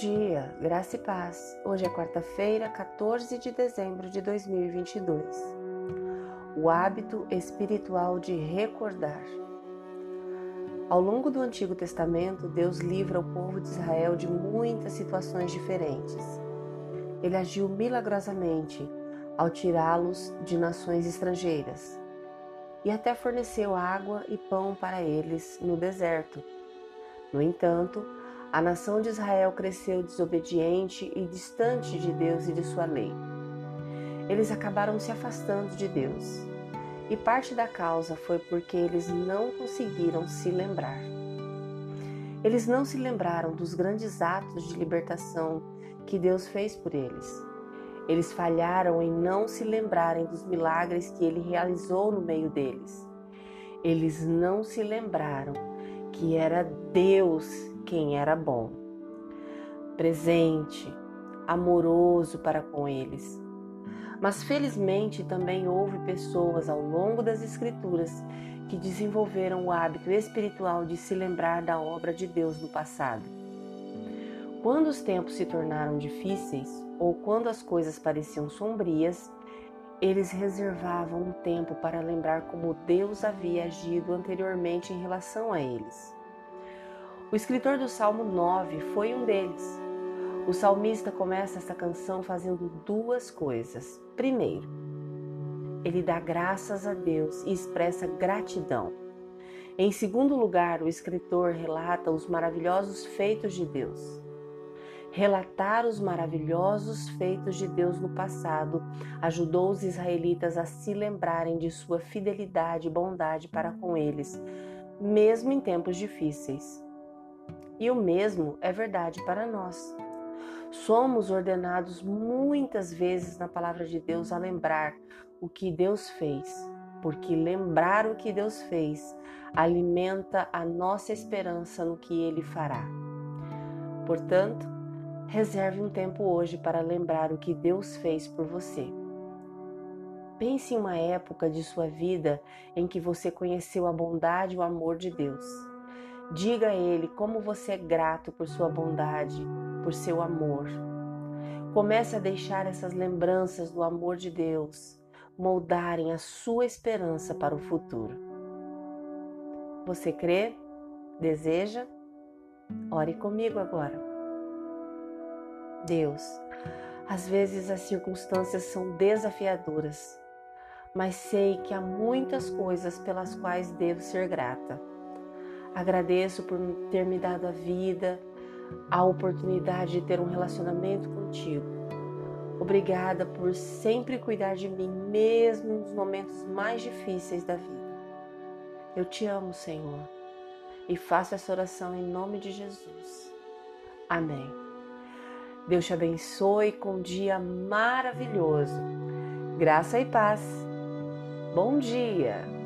dia, graça e paz. Hoje é quarta-feira, 14 de dezembro de 2022. O hábito espiritual de recordar. Ao longo do Antigo Testamento, Deus livra o povo de Israel de muitas situações diferentes. Ele agiu milagrosamente ao tirá-los de nações estrangeiras e até forneceu água e pão para eles no deserto. No entanto, a nação de Israel cresceu desobediente e distante de Deus e de sua lei. Eles acabaram se afastando de Deus. E parte da causa foi porque eles não conseguiram se lembrar. Eles não se lembraram dos grandes atos de libertação que Deus fez por eles. Eles falharam em não se lembrarem dos milagres que ele realizou no meio deles. Eles não se lembraram que era Deus quem era bom, presente, amoroso para com eles. Mas felizmente também houve pessoas ao longo das Escrituras que desenvolveram o hábito espiritual de se lembrar da obra de Deus no passado. Quando os tempos se tornaram difíceis ou quando as coisas pareciam sombrias, eles reservavam um tempo para lembrar como Deus havia agido anteriormente em relação a eles. O escritor do Salmo 9 foi um deles. O salmista começa essa canção fazendo duas coisas. Primeiro, ele dá graças a Deus e expressa gratidão. Em segundo lugar, o escritor relata os maravilhosos feitos de Deus. Relatar os maravilhosos feitos de Deus no passado ajudou os israelitas a se lembrarem de sua fidelidade e bondade para com eles, mesmo em tempos difíceis. E o mesmo é verdade para nós. Somos ordenados muitas vezes na palavra de Deus a lembrar o que Deus fez, porque lembrar o que Deus fez alimenta a nossa esperança no que Ele fará. Portanto, reserve um tempo hoje para lembrar o que Deus fez por você. Pense em uma época de sua vida em que você conheceu a bondade e o amor de Deus. Diga a Ele como você é grato por sua bondade, por seu amor. Comece a deixar essas lembranças do amor de Deus moldarem a sua esperança para o futuro. Você crê? Deseja? Ore comigo agora. Deus, às vezes as circunstâncias são desafiadoras, mas sei que há muitas coisas pelas quais devo ser grata. Agradeço por ter me dado a vida, a oportunidade de ter um relacionamento contigo. Obrigada por sempre cuidar de mim, mesmo nos momentos mais difíceis da vida. Eu te amo, Senhor, e faço essa oração em nome de Jesus. Amém. Deus te abençoe com um dia maravilhoso. Graça e paz. Bom dia!